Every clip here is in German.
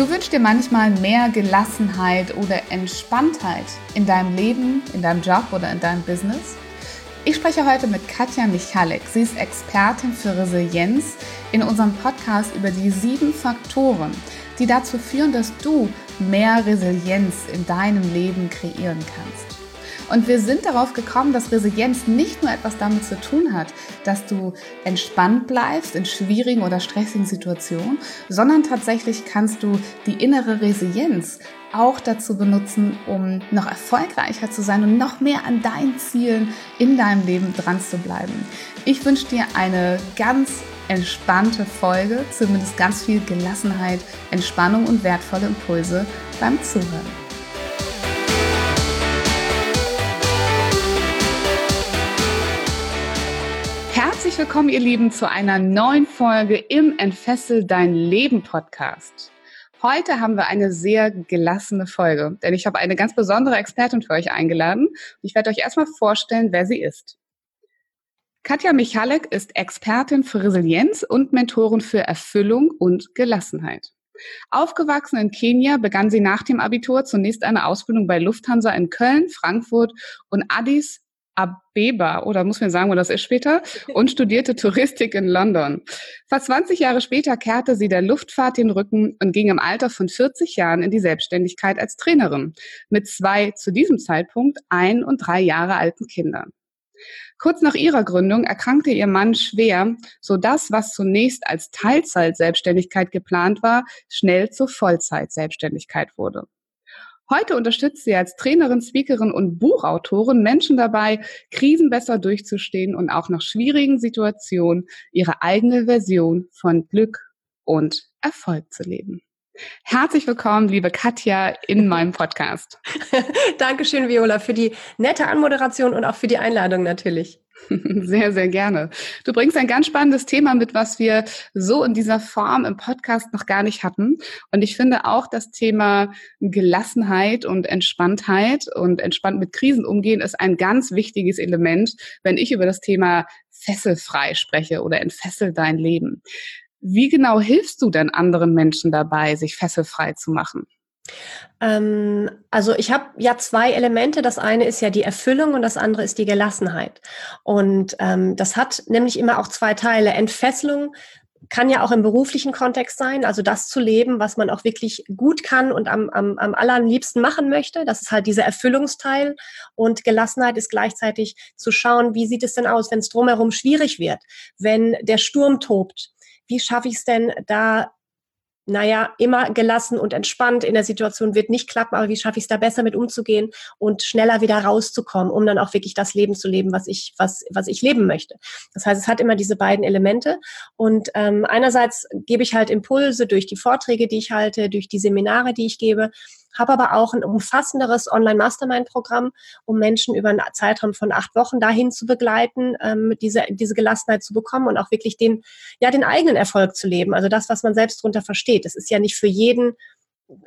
Du wünschst dir manchmal mehr Gelassenheit oder Entspanntheit in deinem Leben, in deinem Job oder in deinem Business? Ich spreche heute mit Katja Michalek. Sie ist Expertin für Resilienz in unserem Podcast über die sieben Faktoren, die dazu führen, dass du mehr Resilienz in deinem Leben kreieren kannst. Und wir sind darauf gekommen, dass Resilienz nicht nur etwas damit zu tun hat, dass du entspannt bleibst in schwierigen oder stressigen Situationen, sondern tatsächlich kannst du die innere Resilienz auch dazu benutzen, um noch erfolgreicher zu sein und noch mehr an deinen Zielen in deinem Leben dran zu bleiben. Ich wünsche dir eine ganz entspannte Folge, zumindest ganz viel Gelassenheit, Entspannung und wertvolle Impulse beim Zuhören. Herzlich willkommen, ihr Lieben, zu einer neuen Folge im Entfessel dein Leben Podcast. Heute haben wir eine sehr gelassene Folge, denn ich habe eine ganz besondere Expertin für euch eingeladen. Ich werde euch erstmal vorstellen, wer sie ist. Katja Michalek ist Expertin für Resilienz und Mentorin für Erfüllung und Gelassenheit. Aufgewachsen in Kenia begann sie nach dem Abitur zunächst eine Ausbildung bei Lufthansa in Köln, Frankfurt und Addis Abeba, oder muss man sagen, wo das ist später, und studierte Touristik in London. Fast 20 Jahre später kehrte sie der Luftfahrt den Rücken und ging im Alter von 40 Jahren in die Selbstständigkeit als Trainerin mit zwei zu diesem Zeitpunkt ein und drei Jahre alten Kindern. Kurz nach ihrer Gründung erkrankte ihr Mann schwer, so dass was zunächst als Teilzeit-Selbstständigkeit geplant war, schnell zur Vollzeit-Selbstständigkeit wurde. Heute unterstützt sie als Trainerin, Speakerin und Buchautorin Menschen dabei, Krisen besser durchzustehen und auch nach schwierigen Situationen ihre eigene Version von Glück und Erfolg zu leben. Herzlich willkommen, liebe Katja, in meinem Podcast. Dankeschön, Viola, für die nette Anmoderation und auch für die Einladung natürlich. Sehr, sehr gerne. Du bringst ein ganz spannendes Thema mit, was wir so in dieser Form im Podcast noch gar nicht hatten. Und ich finde auch das Thema Gelassenheit und Entspanntheit und entspannt mit Krisen umgehen ist ein ganz wichtiges Element, wenn ich über das Thema fesselfrei spreche oder entfessel dein Leben. Wie genau hilfst du denn anderen Menschen dabei, sich fesselfrei zu machen? Ähm, also ich habe ja zwei Elemente. Das eine ist ja die Erfüllung und das andere ist die Gelassenheit. Und ähm, das hat nämlich immer auch zwei Teile. Entfesselung kann ja auch im beruflichen Kontext sein, also das zu leben, was man auch wirklich gut kann und am, am, am allerliebsten machen möchte. Das ist halt dieser Erfüllungsteil. Und Gelassenheit ist gleichzeitig zu schauen, wie sieht es denn aus, wenn es drumherum schwierig wird, wenn der Sturm tobt. Wie schaffe ich es denn, da naja, immer gelassen und entspannt in der Situation wird nicht klappen, aber wie schaffe ich es da besser mit umzugehen und schneller wieder rauszukommen, um dann auch wirklich das Leben zu leben, was ich, was, was ich leben möchte. Das heißt, es hat immer diese beiden Elemente. Und ähm, einerseits gebe ich halt Impulse durch die Vorträge, die ich halte, durch die Seminare, die ich gebe, habe aber auch ein umfassenderes Online-Mastermind-Programm, um Menschen über einen Zeitraum von acht Wochen dahin zu begleiten, ähm, diese, diese Gelassenheit zu bekommen und auch wirklich den, ja, den eigenen Erfolg zu leben. Also das, was man selbst darunter versteht. Es ist ja nicht für jeden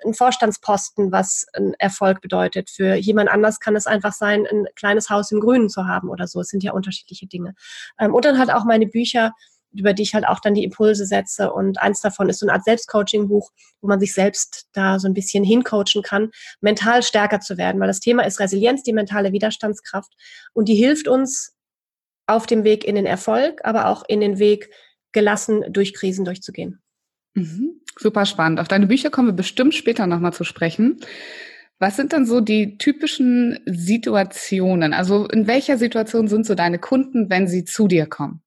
ein Vorstandsposten, was ein Erfolg bedeutet. Für jemand anders kann es einfach sein, ein kleines Haus im Grünen zu haben oder so. Es sind ja unterschiedliche Dinge. Ähm, und dann halt auch meine Bücher, über die ich halt auch dann die Impulse setze. Und eins davon ist so eine Art Selbstcoaching-Buch, wo man sich selbst da so ein bisschen hincoachen kann, mental stärker zu werden. Weil das Thema ist Resilienz, die mentale Widerstandskraft. Und die hilft uns auf dem Weg in den Erfolg, aber auch in den Weg, gelassen durch Krisen durchzugehen. Mhm. Super spannend. Auf deine Bücher kommen wir bestimmt später nochmal zu sprechen. Was sind dann so die typischen Situationen? Also in welcher Situation sind so deine Kunden, wenn sie zu dir kommen?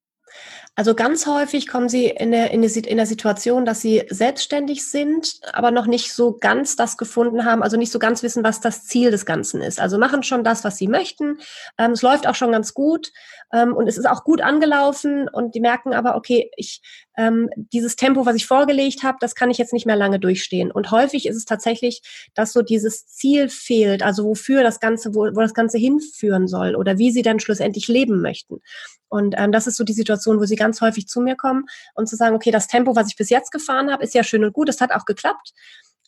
Also ganz häufig kommen sie in der, in, der, in der Situation, dass sie selbstständig sind, aber noch nicht so ganz das gefunden haben, also nicht so ganz wissen, was das Ziel des Ganzen ist. Also machen schon das, was sie möchten. Ähm, es läuft auch schon ganz gut, ähm, und es ist auch gut angelaufen und die merken aber, okay, ich, ähm, dieses Tempo, was ich vorgelegt habe, das kann ich jetzt nicht mehr lange durchstehen. Und häufig ist es tatsächlich, dass so dieses Ziel fehlt, also wofür das Ganze, wo, wo das Ganze hinführen soll oder wie sie dann schlussendlich leben möchten. Und ähm, das ist so die Situation, wo sie ganz häufig zu mir kommen und zu sagen, okay, das Tempo, was ich bis jetzt gefahren habe, ist ja schön und gut, es hat auch geklappt.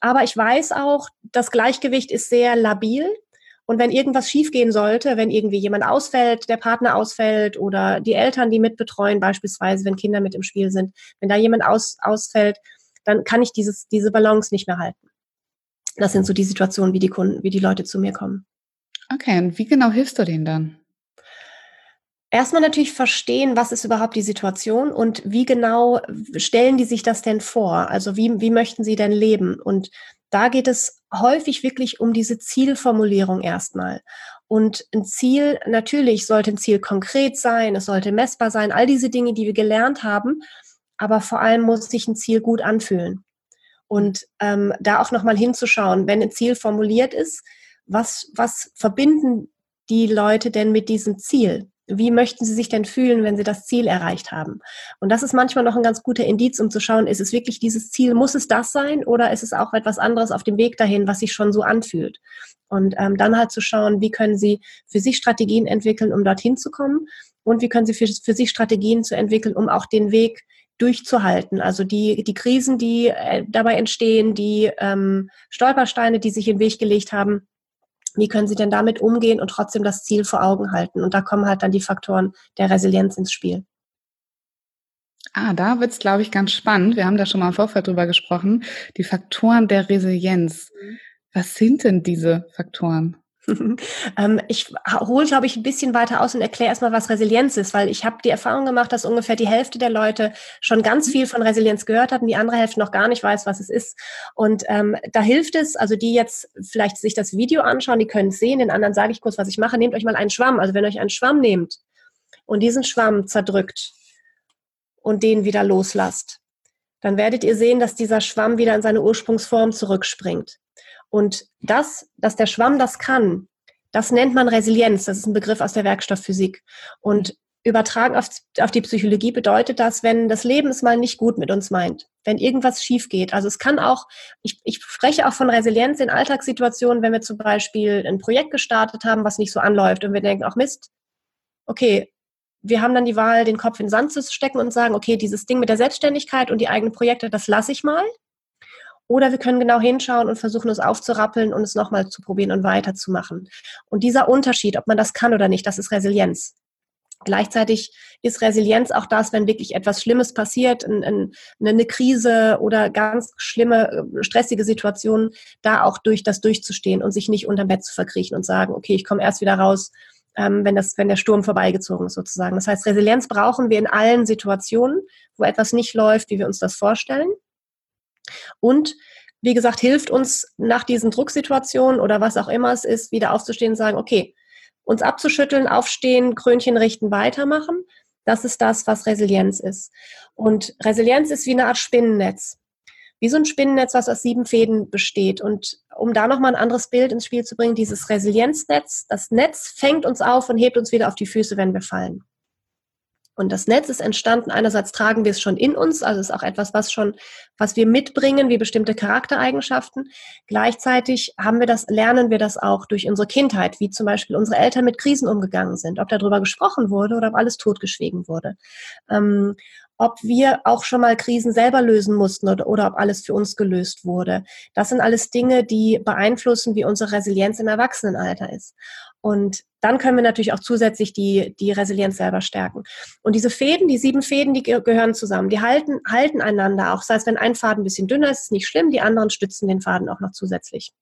Aber ich weiß auch, das Gleichgewicht ist sehr labil. Und wenn irgendwas schiefgehen sollte, wenn irgendwie jemand ausfällt, der Partner ausfällt oder die Eltern, die mitbetreuen, beispielsweise, wenn Kinder mit im Spiel sind, wenn da jemand aus, ausfällt, dann kann ich dieses, diese Balance nicht mehr halten. Das sind so die Situationen, wie die Kunden, wie die Leute zu mir kommen. Okay, und wie genau hilfst du denen dann? Erstmal natürlich verstehen, was ist überhaupt die Situation und wie genau stellen die sich das denn vor? Also wie, wie möchten sie denn leben? Und da geht es häufig wirklich um diese Zielformulierung erstmal. Und ein Ziel, natürlich sollte ein Ziel konkret sein, es sollte messbar sein, all diese Dinge, die wir gelernt haben. Aber vor allem muss sich ein Ziel gut anfühlen. Und ähm, da auch nochmal hinzuschauen, wenn ein Ziel formuliert ist, was, was verbinden die Leute denn mit diesem Ziel? Wie möchten sie sich denn fühlen, wenn sie das Ziel erreicht haben? Und das ist manchmal noch ein ganz guter Indiz, um zu schauen, ist es wirklich dieses Ziel, muss es das sein oder ist es auch etwas anderes auf dem Weg dahin, was sich schon so anfühlt? Und ähm, dann halt zu schauen, wie können sie für sich Strategien entwickeln, um dorthin zu kommen und wie können sie für, für sich Strategien zu entwickeln, um auch den Weg durchzuhalten. Also die, die Krisen, die äh, dabei entstehen, die ähm, Stolpersteine, die sich den Weg gelegt haben, wie können Sie denn damit umgehen und trotzdem das Ziel vor Augen halten? Und da kommen halt dann die Faktoren der Resilienz ins Spiel. Ah, da wird es, glaube ich, ganz spannend. Wir haben da schon mal im Vorfeld drüber gesprochen. Die Faktoren der Resilienz. Mhm. Was sind denn diese Faktoren? ähm, ich hole, glaube ich, ein bisschen weiter aus und erkläre erstmal, was Resilienz ist, weil ich habe die Erfahrung gemacht, dass ungefähr die Hälfte der Leute schon ganz mhm. viel von Resilienz gehört hat und die andere Hälfte noch gar nicht weiß, was es ist. Und ähm, da hilft es, also die jetzt vielleicht sich das Video anschauen, die können es sehen, den anderen sage ich kurz, was ich mache. Nehmt euch mal einen Schwamm. Also wenn ihr euch einen Schwamm nehmt und diesen Schwamm zerdrückt und den wieder loslasst, dann werdet ihr sehen, dass dieser Schwamm wieder in seine Ursprungsform zurückspringt. Und das, dass der Schwamm das kann, das nennt man Resilienz. Das ist ein Begriff aus der Werkstoffphysik. Und übertragen auf, auf die Psychologie bedeutet das, wenn das Leben es mal nicht gut mit uns meint, wenn irgendwas schief geht. Also es kann auch, ich, ich spreche auch von Resilienz in Alltagssituationen, wenn wir zum Beispiel ein Projekt gestartet haben, was nicht so anläuft und wir denken, ach Mist, okay, wir haben dann die Wahl, den Kopf in den Sand zu stecken und sagen, okay, dieses Ding mit der Selbstständigkeit und die eigenen Projekte, das lasse ich mal. Oder wir können genau hinschauen und versuchen, es aufzurappeln und es nochmal zu probieren und weiterzumachen. Und dieser Unterschied, ob man das kann oder nicht, das ist Resilienz. Gleichzeitig ist Resilienz auch das, wenn wirklich etwas Schlimmes passiert, eine Krise oder ganz schlimme, äh, stressige Situationen, da auch durch das durchzustehen und sich nicht unterm Bett zu verkriechen und sagen, okay, ich komme erst wieder raus, ähm, wenn, das, wenn der Sturm vorbeigezogen ist sozusagen. Das heißt, Resilienz brauchen wir in allen Situationen, wo etwas nicht läuft, wie wir uns das vorstellen. Und wie gesagt, hilft uns nach diesen Drucksituationen oder was auch immer es ist, wieder aufzustehen und sagen, okay, uns abzuschütteln, aufstehen, Krönchen richten, weitermachen. Das ist das, was Resilienz ist. Und Resilienz ist wie eine Art Spinnennetz. Wie so ein Spinnennetz, was aus sieben Fäden besteht. Und um da nochmal ein anderes Bild ins Spiel zu bringen, dieses Resilienznetz, das Netz fängt uns auf und hebt uns wieder auf die Füße, wenn wir fallen. Und das Netz ist entstanden. Einerseits tragen wir es schon in uns, also ist auch etwas, was schon, was wir mitbringen, wie bestimmte Charaktereigenschaften. Gleichzeitig haben wir das, lernen wir das auch durch unsere Kindheit, wie zum Beispiel unsere Eltern mit Krisen umgegangen sind, ob darüber gesprochen wurde oder ob alles totgeschwiegen wurde. Ähm, ob wir auch schon mal Krisen selber lösen mussten oder, oder ob alles für uns gelöst wurde. Das sind alles Dinge, die beeinflussen, wie unsere Resilienz im Erwachsenenalter ist. Und dann können wir natürlich auch zusätzlich die, die Resilienz selber stärken. Und diese Fäden, die sieben Fäden, die gehören zusammen. Die halten, halten einander auch. Das heißt, wenn ein Faden ein bisschen dünner ist, ist nicht schlimm. Die anderen stützen den Faden auch noch zusätzlich.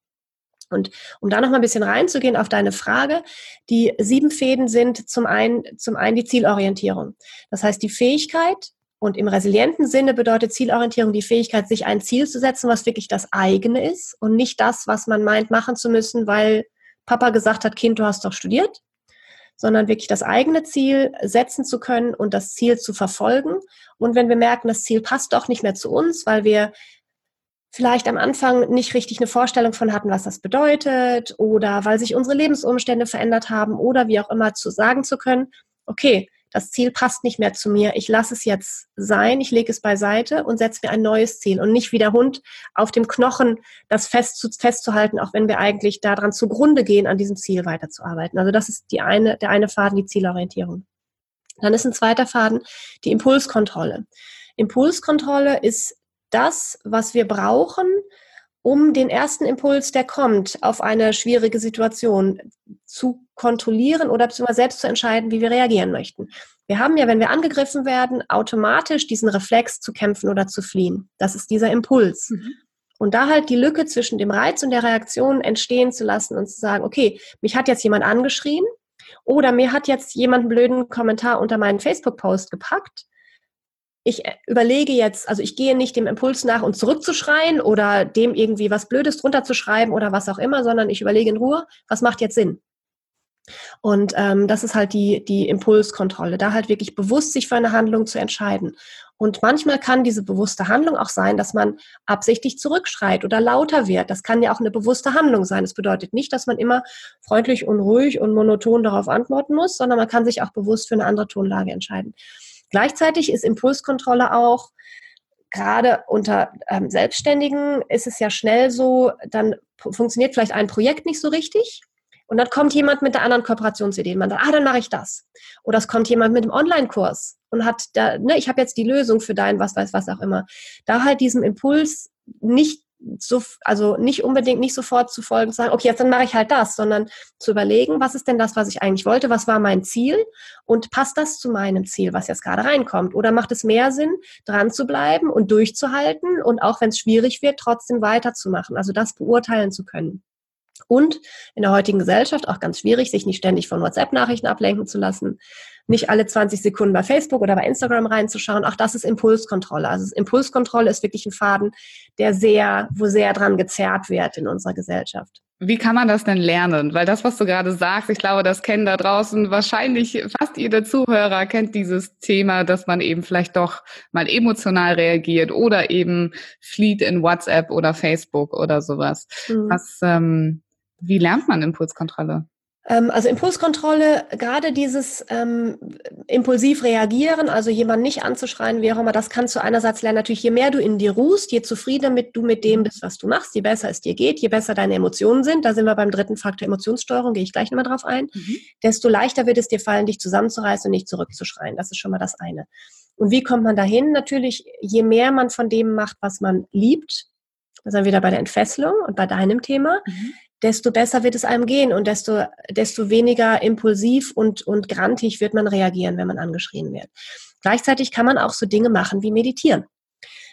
Und um da noch mal ein bisschen reinzugehen auf deine Frage, die sieben Fäden sind zum einen, zum einen die Zielorientierung. Das heißt, die Fähigkeit, und im resilienten Sinne bedeutet Zielorientierung die Fähigkeit, sich ein Ziel zu setzen, was wirklich das eigene ist und nicht das, was man meint machen zu müssen, weil Papa gesagt hat, Kind, du hast doch studiert, sondern wirklich das eigene Ziel setzen zu können und das Ziel zu verfolgen. Und wenn wir merken, das Ziel passt doch nicht mehr zu uns, weil wir vielleicht am Anfang nicht richtig eine Vorstellung von hatten, was das bedeutet oder weil sich unsere Lebensumstände verändert haben oder wie auch immer zu sagen zu können, okay, das Ziel passt nicht mehr zu mir, ich lasse es jetzt sein, ich lege es beiseite und setze mir ein neues Ziel und nicht wie der Hund auf dem Knochen das fest, festzuhalten, auch wenn wir eigentlich daran zugrunde gehen, an diesem Ziel weiterzuarbeiten. Also das ist die eine, der eine Faden, die Zielorientierung. Dann ist ein zweiter Faden die Impulskontrolle. Impulskontrolle ist das, was wir brauchen, um den ersten Impuls, der kommt, auf eine schwierige Situation zu kontrollieren oder selbst zu entscheiden, wie wir reagieren möchten. Wir haben ja, wenn wir angegriffen werden, automatisch diesen Reflex zu kämpfen oder zu fliehen. Das ist dieser Impuls. Mhm. Und da halt die Lücke zwischen dem Reiz und der Reaktion entstehen zu lassen und zu sagen, okay, mich hat jetzt jemand angeschrien oder mir hat jetzt jemand einen blöden Kommentar unter meinen Facebook-Post gepackt ich äh, überlege jetzt, also ich gehe nicht dem Impuls nach, und zurückzuschreien oder dem irgendwie was Blödes drunter zu schreiben oder was auch immer, sondern ich überlege in Ruhe, was macht jetzt Sinn? Und ähm, das ist halt die, die Impulskontrolle, da halt wirklich bewusst sich für eine Handlung zu entscheiden. Und manchmal kann diese bewusste Handlung auch sein, dass man absichtlich zurückschreit oder lauter wird. Das kann ja auch eine bewusste Handlung sein. Das bedeutet nicht, dass man immer freundlich und ruhig und monoton darauf antworten muss, sondern man kann sich auch bewusst für eine andere Tonlage entscheiden. Gleichzeitig ist Impulskontrolle auch gerade unter ähm, Selbstständigen ist es ja schnell so, dann funktioniert vielleicht ein Projekt nicht so richtig. Und dann kommt jemand mit der anderen Kooperationsidee. Man sagt, ah, dann mache ich das. Oder es kommt jemand mit einem Online-Kurs und hat da, ne, ich habe jetzt die Lösung für dein was weiß was auch immer. Da halt diesem Impuls nicht so, also nicht unbedingt nicht sofort zu folgen, zu sagen, okay, jetzt dann mache ich halt das, sondern zu überlegen, was ist denn das, was ich eigentlich wollte, was war mein Ziel und passt das zu meinem Ziel, was jetzt gerade reinkommt? Oder macht es mehr Sinn, dran zu bleiben und durchzuhalten und auch wenn es schwierig wird, trotzdem weiterzumachen, also das beurteilen zu können. Und in der heutigen Gesellschaft auch ganz schwierig, sich nicht ständig von WhatsApp-Nachrichten ablenken zu lassen, nicht alle 20 Sekunden bei Facebook oder bei Instagram reinzuschauen. Auch das ist Impulskontrolle. Also Impulskontrolle ist wirklich ein Faden, der sehr, wo sehr dran gezerrt wird in unserer Gesellschaft. Wie kann man das denn lernen? Weil das, was du gerade sagst, ich glaube, das kennen da draußen wahrscheinlich fast jeder Zuhörer kennt dieses Thema, dass man eben vielleicht doch mal emotional reagiert oder eben flieht in WhatsApp oder Facebook oder sowas. Mhm. Was, ähm, wie lernt man Impulskontrolle? Ähm, also Impulskontrolle, gerade dieses ähm, impulsiv reagieren, also jemanden nicht anzuschreien, wie auch immer, das kannst du einerseits lernen. Natürlich, je mehr du in dir ruhst, je zufriedener mit, du mit dem bist, was du machst, je besser es dir geht, je besser deine Emotionen sind, da sind wir beim dritten Faktor Emotionssteuerung, gehe ich gleich nochmal drauf ein, mhm. desto leichter wird es dir fallen, dich zusammenzureißen und nicht zurückzuschreien. Das ist schon mal das eine. Und wie kommt man dahin? Natürlich, je mehr man von dem macht, was man liebt, da sind wir wieder bei der Entfesselung und bei deinem Thema, mhm desto besser wird es einem gehen und desto, desto weniger impulsiv und, und grantig wird man reagieren, wenn man angeschrien wird. Gleichzeitig kann man auch so Dinge machen wie meditieren.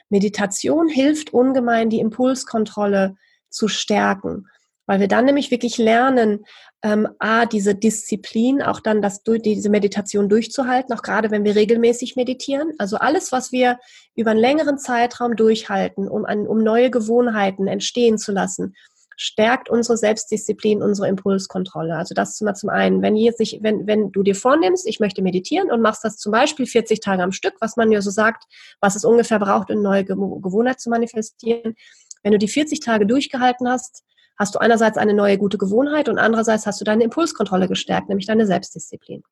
Meditation hilft ungemein, die Impulskontrolle zu stärken, weil wir dann nämlich wirklich lernen, ähm, a, diese Disziplin, auch dann das, diese Meditation durchzuhalten, auch gerade wenn wir regelmäßig meditieren. Also alles, was wir über einen längeren Zeitraum durchhalten, um, an, um neue Gewohnheiten entstehen zu lassen, stärkt unsere Selbstdisziplin, unsere Impulskontrolle. Also das mal zum einen, wenn, sich, wenn, wenn du dir vornimmst, ich möchte meditieren und machst das zum Beispiel 40 Tage am Stück, was man ja so sagt, was es ungefähr braucht, eine neue Gewohnheit zu manifestieren. Wenn du die 40 Tage durchgehalten hast, hast du einerseits eine neue gute Gewohnheit und andererseits hast du deine Impulskontrolle gestärkt, nämlich deine Selbstdisziplin.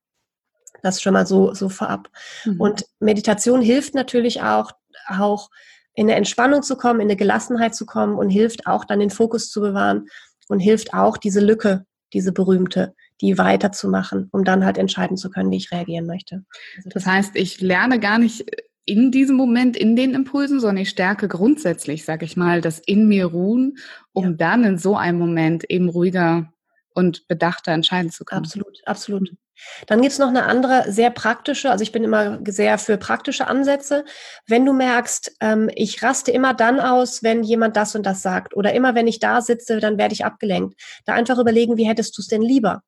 Das schon mal so, so vorab. Mhm. Und Meditation hilft natürlich auch, auch in eine Entspannung zu kommen, in eine Gelassenheit zu kommen und hilft auch dann den Fokus zu bewahren und hilft auch diese Lücke, diese berühmte, die weiterzumachen, um dann halt entscheiden zu können, wie ich reagieren möchte. Also das heißt, ich lerne gar nicht in diesem Moment in den Impulsen, sondern ich stärke grundsätzlich, sag ich mal, das in mir ruhen, um ja. dann in so einem Moment eben ruhiger und bedachter entscheiden zu können. Absolut, absolut. Dann gibt es noch eine andere, sehr praktische, also ich bin immer sehr für praktische Ansätze. Wenn du merkst, ähm, ich raste immer dann aus, wenn jemand das und das sagt oder immer wenn ich da sitze, dann werde ich abgelenkt. Da einfach überlegen, wie hättest du es denn lieber?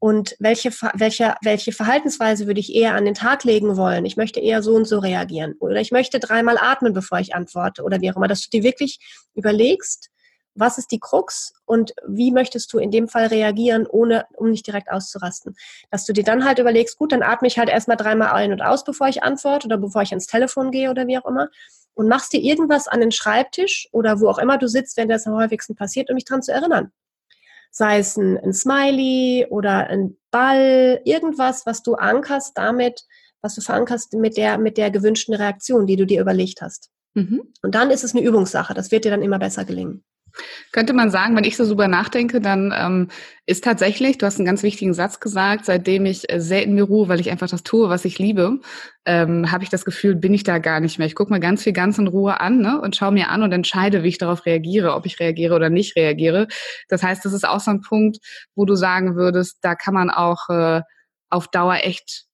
Und welche, welche, welche Verhaltensweise würde ich eher an den Tag legen wollen? Ich möchte eher so und so reagieren. Oder ich möchte dreimal atmen, bevor ich antworte. Oder wie auch immer, dass du dir wirklich überlegst, was ist die Krux und wie möchtest du in dem Fall reagieren, ohne, um nicht direkt auszurasten. Dass du dir dann halt überlegst, gut, dann atme ich halt erstmal dreimal ein und aus, bevor ich antworte oder bevor ich ans Telefon gehe oder wie auch immer. Und machst dir irgendwas an den Schreibtisch oder wo auch immer du sitzt, wenn das am häufigsten passiert, um mich dran zu erinnern. sei es ein, ein Smiley oder ein Ball, irgendwas, was du ankerst damit, was du verankerst mit der, mit der gewünschten Reaktion, die du dir überlegt hast. Mhm. Und dann ist es eine Übungssache. Das wird dir dann immer besser gelingen. Könnte man sagen, wenn ich so super nachdenke, dann ähm, ist tatsächlich, du hast einen ganz wichtigen Satz gesagt, seitdem ich äh, sehr in mir ruhe, weil ich einfach das tue, was ich liebe, ähm, habe ich das Gefühl, bin ich da gar nicht mehr. Ich gucke mir ganz viel ganz in Ruhe an ne, und schaue mir an und entscheide, wie ich darauf reagiere, ob ich reagiere oder nicht reagiere. Das heißt, das ist auch so ein Punkt, wo du sagen würdest, da kann man auch äh, auf Dauer echt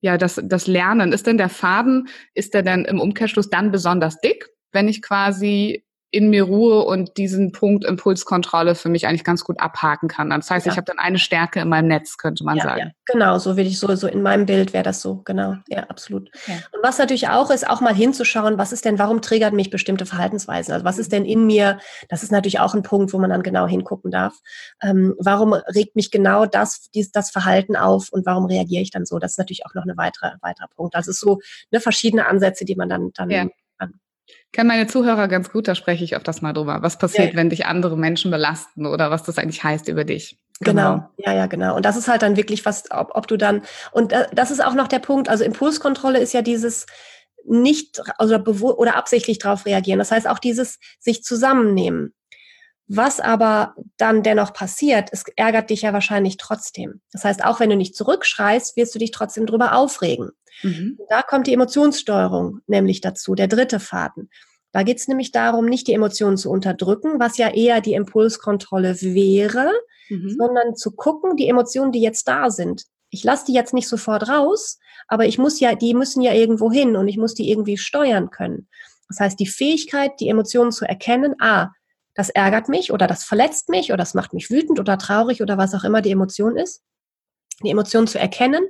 ja, das, das Lernen. Ist denn der Faden, ist der denn im Umkehrschluss dann besonders dick, wenn ich quasi in mir Ruhe und diesen Punkt Impulskontrolle für mich eigentlich ganz gut abhaken kann. Das heißt, ja. ich habe dann eine Stärke in meinem Netz, könnte man ja, sagen. Ja. Genau, so würde ich so, so in meinem Bild wäre das so, genau, ja, absolut. Und was natürlich auch ist, auch mal hinzuschauen, was ist denn, warum triggert mich bestimmte Verhaltensweisen? Also was ist denn in mir? Das ist natürlich auch ein Punkt, wo man dann genau hingucken darf. Ähm, warum regt mich genau das, dies, das Verhalten auf und warum reagiere ich dann so? Das ist natürlich auch noch ein weitere, weiterer Punkt. Also so eine verschiedene Ansätze, die man dann, dann kennen meine Zuhörer ganz gut, da spreche ich öfters mal drüber. Was passiert, ja. wenn dich andere Menschen belasten oder was das eigentlich heißt über dich? Genau. genau. ja, ja, genau. Und das ist halt dann wirklich was, ob, ob du dann, und das ist auch noch der Punkt, also Impulskontrolle ist ja dieses nicht also oder absichtlich darauf reagieren. Das heißt auch dieses sich zusammennehmen. Was aber dann dennoch passiert, es ärgert dich ja wahrscheinlich trotzdem. Das heißt, auch wenn du nicht zurückschreist, wirst du dich trotzdem drüber aufregen. Mhm. Da kommt die Emotionssteuerung nämlich dazu, der dritte Faden. Da geht es nämlich darum, nicht die Emotionen zu unterdrücken, was ja eher die Impulskontrolle wäre, mhm. sondern zu gucken, die Emotionen, die jetzt da sind. Ich lasse die jetzt nicht sofort raus, aber ich muss ja, die müssen ja irgendwo hin und ich muss die irgendwie steuern können. Das heißt, die Fähigkeit, die Emotionen zu erkennen, ah, das ärgert mich oder das verletzt mich oder das macht mich wütend oder traurig oder was auch immer die Emotion ist, die Emotion zu erkennen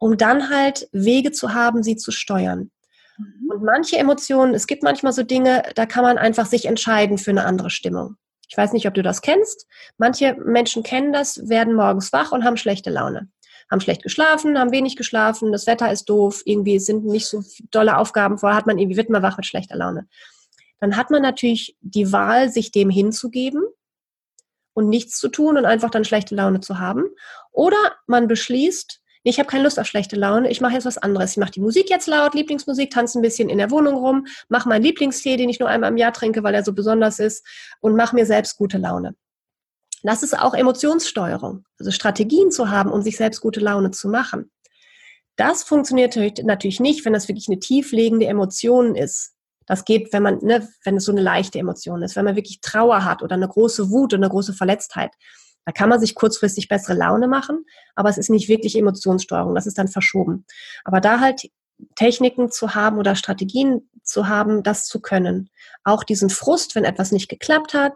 um dann halt Wege zu haben, sie zu steuern. Mhm. Und manche Emotionen, es gibt manchmal so Dinge, da kann man einfach sich entscheiden für eine andere Stimmung. Ich weiß nicht, ob du das kennst. Manche Menschen kennen das, werden morgens wach und haben schlechte Laune. Haben schlecht geschlafen, haben wenig geschlafen, das Wetter ist doof, irgendwie sind nicht so dolle Aufgaben vor, hat man irgendwie, wird man wach mit schlechter Laune. Dann hat man natürlich die Wahl, sich dem hinzugeben und nichts zu tun und einfach dann schlechte Laune zu haben. Oder man beschließt, ich habe keine Lust auf schlechte Laune, ich mache jetzt was anderes. Ich mache die Musik jetzt laut, Lieblingsmusik, tanze ein bisschen in der Wohnung rum, mache meinen Lieblingstee, den ich nur einmal im Jahr trinke, weil er so besonders ist und mache mir selbst gute Laune. Das ist auch Emotionssteuerung, also Strategien zu haben, um sich selbst gute Laune zu machen. Das funktioniert natürlich nicht, wenn das wirklich eine tieflegende Emotion ist. Das geht, wenn man, ne, wenn es so eine leichte Emotion ist, wenn man wirklich Trauer hat oder eine große Wut oder eine große Verletztheit. Da kann man sich kurzfristig bessere Laune machen, aber es ist nicht wirklich Emotionssteuerung, das ist dann verschoben. Aber da halt Techniken zu haben oder Strategien zu haben, das zu können. Auch diesen Frust, wenn etwas nicht geklappt hat,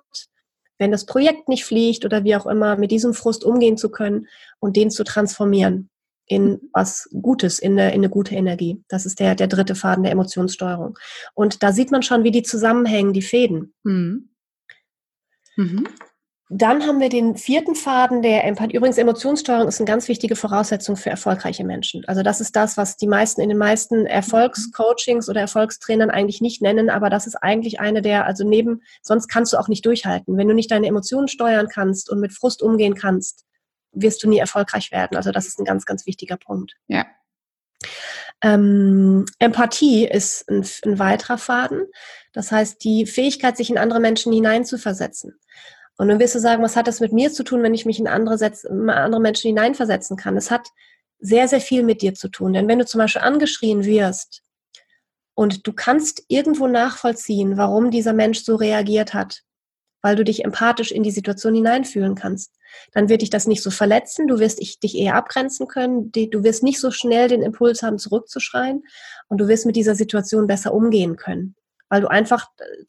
wenn das Projekt nicht fliegt oder wie auch immer, mit diesem Frust umgehen zu können und den zu transformieren in was Gutes, in eine, in eine gute Energie. Das ist der, der dritte Faden der Emotionssteuerung. Und da sieht man schon, wie die zusammenhängen, die Fäden. Mhm. Mhm. Dann haben wir den vierten Faden der Empathie. Übrigens, Emotionssteuerung ist eine ganz wichtige Voraussetzung für erfolgreiche Menschen. Also das ist das, was die meisten in den meisten Erfolgscoachings oder Erfolgstrainern eigentlich nicht nennen, aber das ist eigentlich eine der, also neben, sonst kannst du auch nicht durchhalten. Wenn du nicht deine Emotionen steuern kannst und mit Frust umgehen kannst, wirst du nie erfolgreich werden. Also das ist ein ganz, ganz wichtiger Punkt. Ja. Ähm, Empathie ist ein, ein weiterer Faden. Das heißt, die Fähigkeit, sich in andere Menschen hineinzuversetzen. Und dann wirst du sagen, was hat das mit mir zu tun, wenn ich mich in andere, Setz andere Menschen hineinversetzen kann? Es hat sehr, sehr viel mit dir zu tun. Denn wenn du zum Beispiel angeschrien wirst und du kannst irgendwo nachvollziehen, warum dieser Mensch so reagiert hat, weil du dich empathisch in die Situation hineinfühlen kannst, dann wird dich das nicht so verletzen, du wirst dich eher abgrenzen können, du wirst nicht so schnell den Impuls haben, zurückzuschreien und du wirst mit dieser Situation besser umgehen können weil du einfach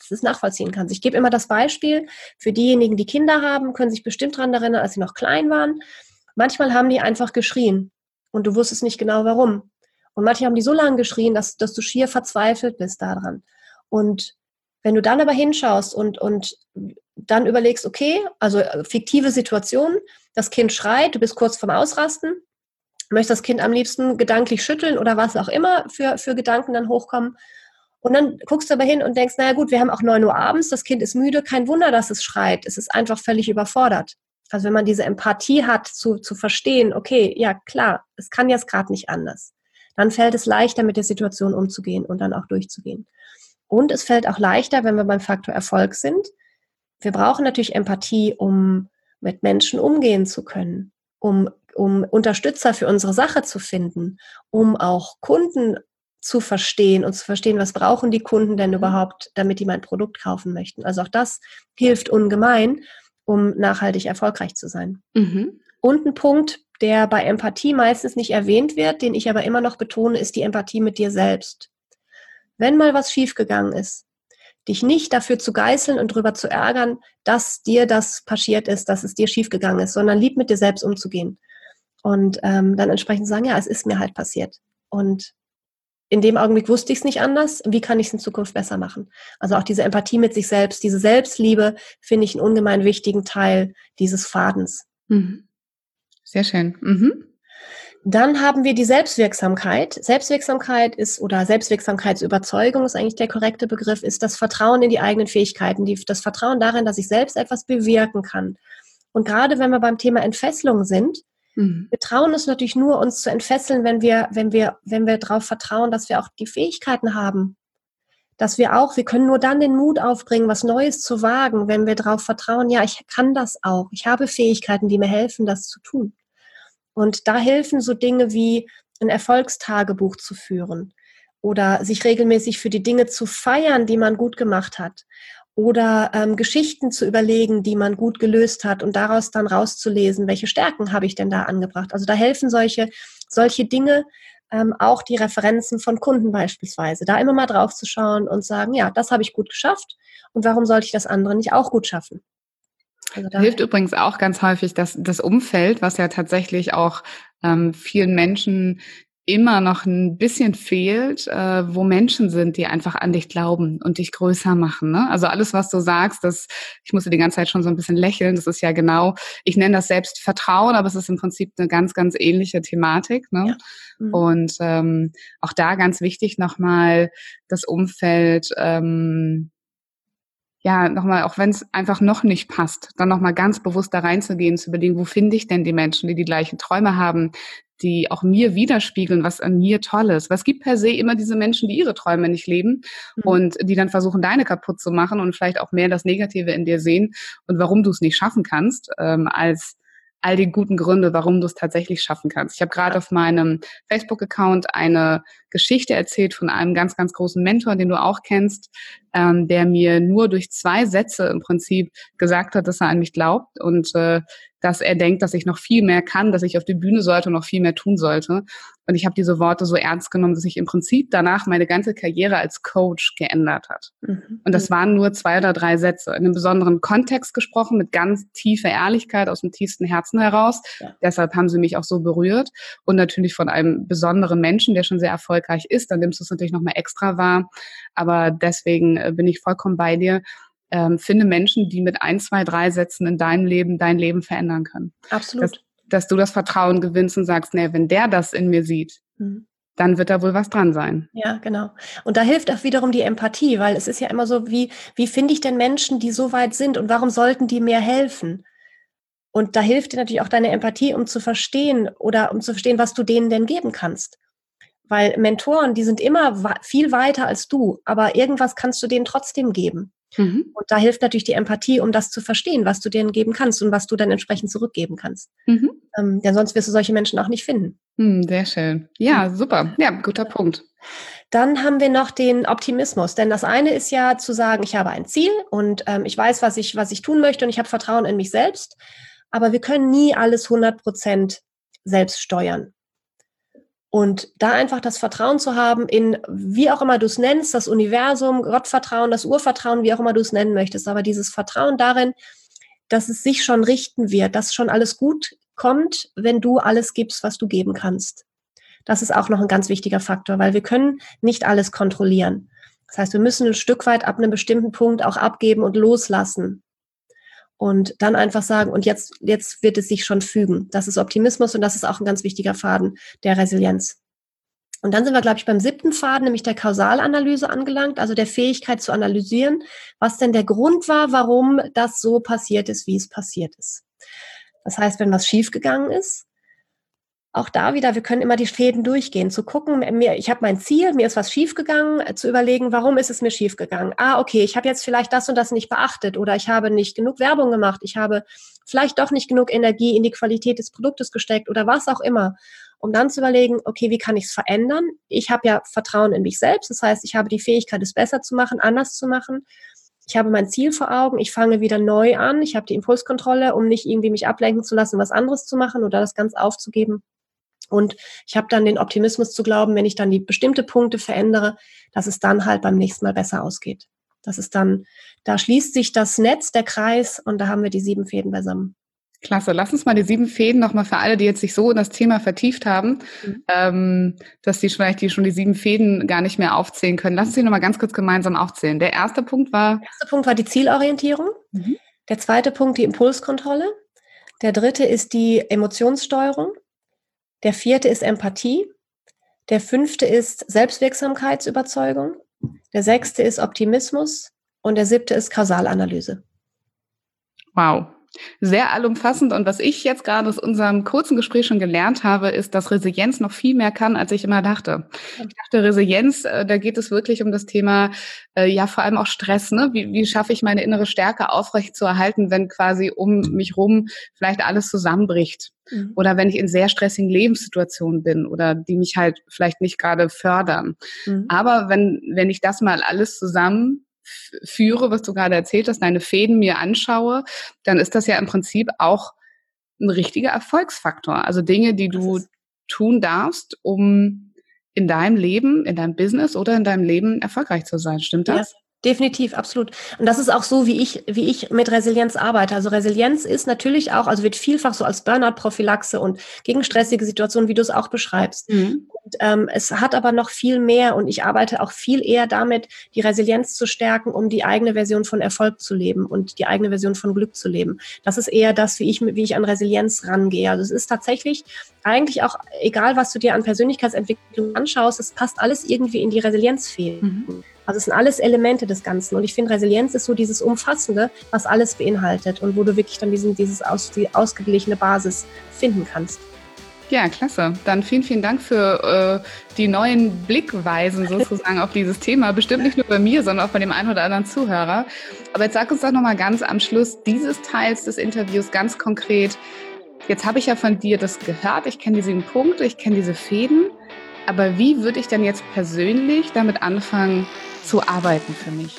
das nachvollziehen kannst. Ich gebe immer das Beispiel für diejenigen, die Kinder haben, können sich bestimmt daran erinnern, als sie noch klein waren. Manchmal haben die einfach geschrien und du wusstest nicht genau warum. Und manche haben die so lange geschrien, dass, dass du schier verzweifelt bist daran. Und wenn du dann aber hinschaust und, und dann überlegst, okay, also äh, fiktive Situation, das Kind schreit, du bist kurz vorm Ausrasten, möchtest das Kind am liebsten gedanklich schütteln oder was auch immer für, für Gedanken dann hochkommen. Und dann guckst du aber hin und denkst, naja gut, wir haben auch 9 Uhr abends, das Kind ist müde, kein Wunder, dass es schreit. Es ist einfach völlig überfordert. Also wenn man diese Empathie hat, zu, zu verstehen, okay, ja klar, es kann jetzt gerade nicht anders, dann fällt es leichter, mit der Situation umzugehen und dann auch durchzugehen. Und es fällt auch leichter, wenn wir beim Faktor Erfolg sind. Wir brauchen natürlich Empathie, um mit Menschen umgehen zu können, um, um Unterstützer für unsere Sache zu finden, um auch Kunden zu verstehen und zu verstehen, was brauchen die Kunden denn überhaupt, damit die mein Produkt kaufen möchten. Also auch das hilft ungemein, um nachhaltig erfolgreich zu sein. Mhm. Und ein Punkt, der bei Empathie meistens nicht erwähnt wird, den ich aber immer noch betone, ist die Empathie mit dir selbst. Wenn mal was schiefgegangen ist, dich nicht dafür zu geißeln und darüber zu ärgern, dass dir das passiert ist, dass es dir schiefgegangen ist, sondern lieb mit dir selbst umzugehen. Und ähm, dann entsprechend sagen, ja, es ist mir halt passiert. Und in dem Augenblick wusste ich es nicht anders. Wie kann ich es in Zukunft besser machen? Also auch diese Empathie mit sich selbst, diese Selbstliebe finde ich einen ungemein wichtigen Teil dieses Fadens. Mhm. Sehr schön. Mhm. Dann haben wir die Selbstwirksamkeit. Selbstwirksamkeit ist oder Selbstwirksamkeitsüberzeugung ist eigentlich der korrekte Begriff, ist das Vertrauen in die eigenen Fähigkeiten, die, das Vertrauen darin, dass ich selbst etwas bewirken kann. Und gerade wenn wir beim Thema Entfesselung sind, Mhm. Wir trauen uns natürlich nur, uns zu entfesseln, wenn wir, wenn wir, wenn wir darauf vertrauen, dass wir auch die Fähigkeiten haben. Dass wir auch, wir können nur dann den Mut aufbringen, was Neues zu wagen, wenn wir darauf vertrauen, ja, ich kann das auch. Ich habe Fähigkeiten, die mir helfen, das zu tun. Und da helfen so Dinge wie ein Erfolgstagebuch zu führen oder sich regelmäßig für die Dinge zu feiern, die man gut gemacht hat oder ähm, Geschichten zu überlegen, die man gut gelöst hat und daraus dann rauszulesen, welche Stärken habe ich denn da angebracht. Also da helfen solche, solche Dinge, ähm, auch die Referenzen von Kunden beispielsweise, da immer mal drauf zu schauen und sagen, ja, das habe ich gut geschafft und warum sollte ich das andere nicht auch gut schaffen? Also Hilft übrigens auch ganz häufig das, das Umfeld, was ja tatsächlich auch ähm, vielen Menschen immer noch ein bisschen fehlt, äh, wo Menschen sind, die einfach an dich glauben und dich größer machen. Ne? Also alles, was du sagst, das, ich musste die ganze Zeit schon so ein bisschen lächeln. Das ist ja genau, ich nenne das Selbstvertrauen, aber es ist im Prinzip eine ganz, ganz ähnliche Thematik. Ne? Ja. Mhm. Und ähm, auch da ganz wichtig nochmal das Umfeld. Ähm, ja, nochmal, auch wenn es einfach noch nicht passt, dann nochmal ganz bewusst da reinzugehen, zu überlegen, wo finde ich denn die Menschen, die die gleichen Träume haben, die auch mir widerspiegeln, was an mir toll ist. Was gibt per se immer diese Menschen, die ihre Träume nicht leben mhm. und die dann versuchen, deine kaputt zu machen und vielleicht auch mehr das Negative in dir sehen und warum du es nicht schaffen kannst, ähm, als all die guten Gründe, warum du es tatsächlich schaffen kannst. Ich habe gerade auf meinem Facebook-Account eine Geschichte erzählt von einem ganz, ganz großen Mentor, den du auch kennst, ähm, der mir nur durch zwei Sätze im Prinzip gesagt hat, dass er an mich glaubt und äh, dass er denkt, dass ich noch viel mehr kann, dass ich auf die Bühne sollte und noch viel mehr tun sollte. Und ich habe diese Worte so ernst genommen, dass sich im Prinzip danach meine ganze Karriere als Coach geändert hat. Mhm. Und das waren nur zwei oder drei Sätze, in einem besonderen Kontext gesprochen, mit ganz tiefer Ehrlichkeit aus dem tiefsten Herzen heraus. Ja. Deshalb haben sie mich auch so berührt. Und natürlich von einem besonderen Menschen, der schon sehr erfolgreich ist, dann nimmst du es natürlich nochmal extra wahr. Aber deswegen äh, bin ich vollkommen bei dir ähm, finde Menschen, die mit ein, zwei, drei Sätzen in deinem Leben dein Leben verändern können. Absolut. Dass, dass du das Vertrauen gewinnst und sagst, nee, wenn der das in mir sieht, mhm. dann wird da wohl was dran sein. Ja, genau. Und da hilft auch wiederum die Empathie, weil es ist ja immer so, wie, wie finde ich denn Menschen, die so weit sind und warum sollten die mir helfen? Und da hilft dir natürlich auch deine Empathie, um zu verstehen oder um zu verstehen, was du denen denn geben kannst. Weil Mentoren, die sind immer viel weiter als du, aber irgendwas kannst du denen trotzdem geben. Mhm. Und da hilft natürlich die Empathie, um das zu verstehen, was du denen geben kannst und was du dann entsprechend zurückgeben kannst. Mhm. Ähm, denn sonst wirst du solche Menschen auch nicht finden. Mhm, sehr schön. Ja, super. Ja, guter Punkt. Dann haben wir noch den Optimismus, denn das eine ist ja zu sagen, ich habe ein Ziel und ähm, ich weiß, was ich, was ich tun möchte und ich habe Vertrauen in mich selbst. Aber wir können nie alles 100 Prozent selbst steuern. Und da einfach das Vertrauen zu haben in, wie auch immer du es nennst, das Universum, Gottvertrauen, das Urvertrauen, wie auch immer du es nennen möchtest, aber dieses Vertrauen darin, dass es sich schon richten wird, dass schon alles gut kommt, wenn du alles gibst, was du geben kannst. Das ist auch noch ein ganz wichtiger Faktor, weil wir können nicht alles kontrollieren. Das heißt, wir müssen ein Stück weit ab einem bestimmten Punkt auch abgeben und loslassen. Und dann einfach sagen, und jetzt, jetzt wird es sich schon fügen. Das ist Optimismus und das ist auch ein ganz wichtiger Faden der Resilienz. Und dann sind wir, glaube ich, beim siebten Faden, nämlich der Kausalanalyse angelangt, also der Fähigkeit zu analysieren, was denn der Grund war, warum das so passiert ist, wie es passiert ist. Das heißt, wenn was schiefgegangen ist, auch da wieder, wir können immer die Fäden durchgehen, zu gucken, mir, ich habe mein Ziel, mir ist was schiefgegangen, äh, zu überlegen, warum ist es mir schiefgegangen? Ah, okay, ich habe jetzt vielleicht das und das nicht beachtet oder ich habe nicht genug Werbung gemacht, ich habe vielleicht doch nicht genug Energie in die Qualität des Produktes gesteckt oder was auch immer, um dann zu überlegen, okay, wie kann ich es verändern? Ich habe ja Vertrauen in mich selbst, das heißt, ich habe die Fähigkeit, es besser zu machen, anders zu machen. Ich habe mein Ziel vor Augen, ich fange wieder neu an, ich habe die Impulskontrolle, um nicht irgendwie mich ablenken zu lassen, was anderes zu machen oder das ganz aufzugeben und ich habe dann den Optimismus zu glauben, wenn ich dann die bestimmte Punkte verändere, dass es dann halt beim nächsten Mal besser ausgeht. Das ist dann, da schließt sich das Netz, der Kreis und da haben wir die sieben Fäden beisammen. Klasse. Lass uns mal die sieben Fäden nochmal für alle, die jetzt sich so in das Thema vertieft haben, mhm. ähm, dass die vielleicht die schon die sieben Fäden gar nicht mehr aufzählen können. Lass uns sie nochmal ganz kurz gemeinsam aufzählen. Der erste Punkt war. Der erste Punkt war die Zielorientierung. Mhm. Der zweite Punkt die Impulskontrolle. Der dritte ist die Emotionssteuerung. Der vierte ist Empathie. Der fünfte ist Selbstwirksamkeitsüberzeugung. Der sechste ist Optimismus. Und der siebte ist Kausalanalyse. Wow. Sehr allumfassend. Und was ich jetzt gerade aus unserem kurzen Gespräch schon gelernt habe, ist, dass Resilienz noch viel mehr kann, als ich immer dachte. Ich dachte, Resilienz, äh, da geht es wirklich um das Thema, äh, ja, vor allem auch Stress. Ne? Wie, wie schaffe ich meine innere Stärke aufrecht zu erhalten, wenn quasi um mich rum vielleicht alles zusammenbricht? Mhm. Oder wenn ich in sehr stressigen Lebenssituationen bin oder die mich halt vielleicht nicht gerade fördern. Mhm. Aber wenn, wenn ich das mal alles zusammen führe, was du gerade erzählt hast, deine Fäden mir anschaue, dann ist das ja im Prinzip auch ein richtiger Erfolgsfaktor. Also Dinge, die du tun darfst, um in deinem Leben, in deinem Business oder in deinem Leben erfolgreich zu sein. Stimmt das? Ja. Definitiv, absolut. Und das ist auch so, wie ich, wie ich mit Resilienz arbeite. Also Resilienz ist natürlich auch, also wird vielfach so als Burnout-Prophylaxe und gegen stressige Situationen, wie du es auch beschreibst. Mhm. Und, ähm, es hat aber noch viel mehr und ich arbeite auch viel eher damit, die Resilienz zu stärken, um die eigene Version von Erfolg zu leben und die eigene Version von Glück zu leben. Das ist eher das, wie ich, wie ich an Resilienz rangehe. Also es ist tatsächlich eigentlich auch, egal was du dir an Persönlichkeitsentwicklung anschaust, es passt alles irgendwie in die Resilienzfähigkeit. Mhm. Also es sind alles Elemente des Ganzen. Und ich finde, Resilienz ist so dieses Umfassende, was alles beinhaltet und wo du wirklich dann diesen, dieses aus, die ausgeglichene Basis finden kannst. Ja, klasse. Dann vielen, vielen Dank für äh, die neuen Blickweisen sozusagen auf dieses Thema. Bestimmt nicht nur bei mir, sondern auch bei dem einen oder anderen Zuhörer. Aber jetzt sag uns doch nochmal ganz am Schluss dieses Teils des Interviews ganz konkret. Jetzt habe ich ja von dir das gehört. Ich kenne diese sieben Punkte, ich kenne diese Fäden. Aber wie würde ich denn jetzt persönlich damit anfangen, zu arbeiten für mich.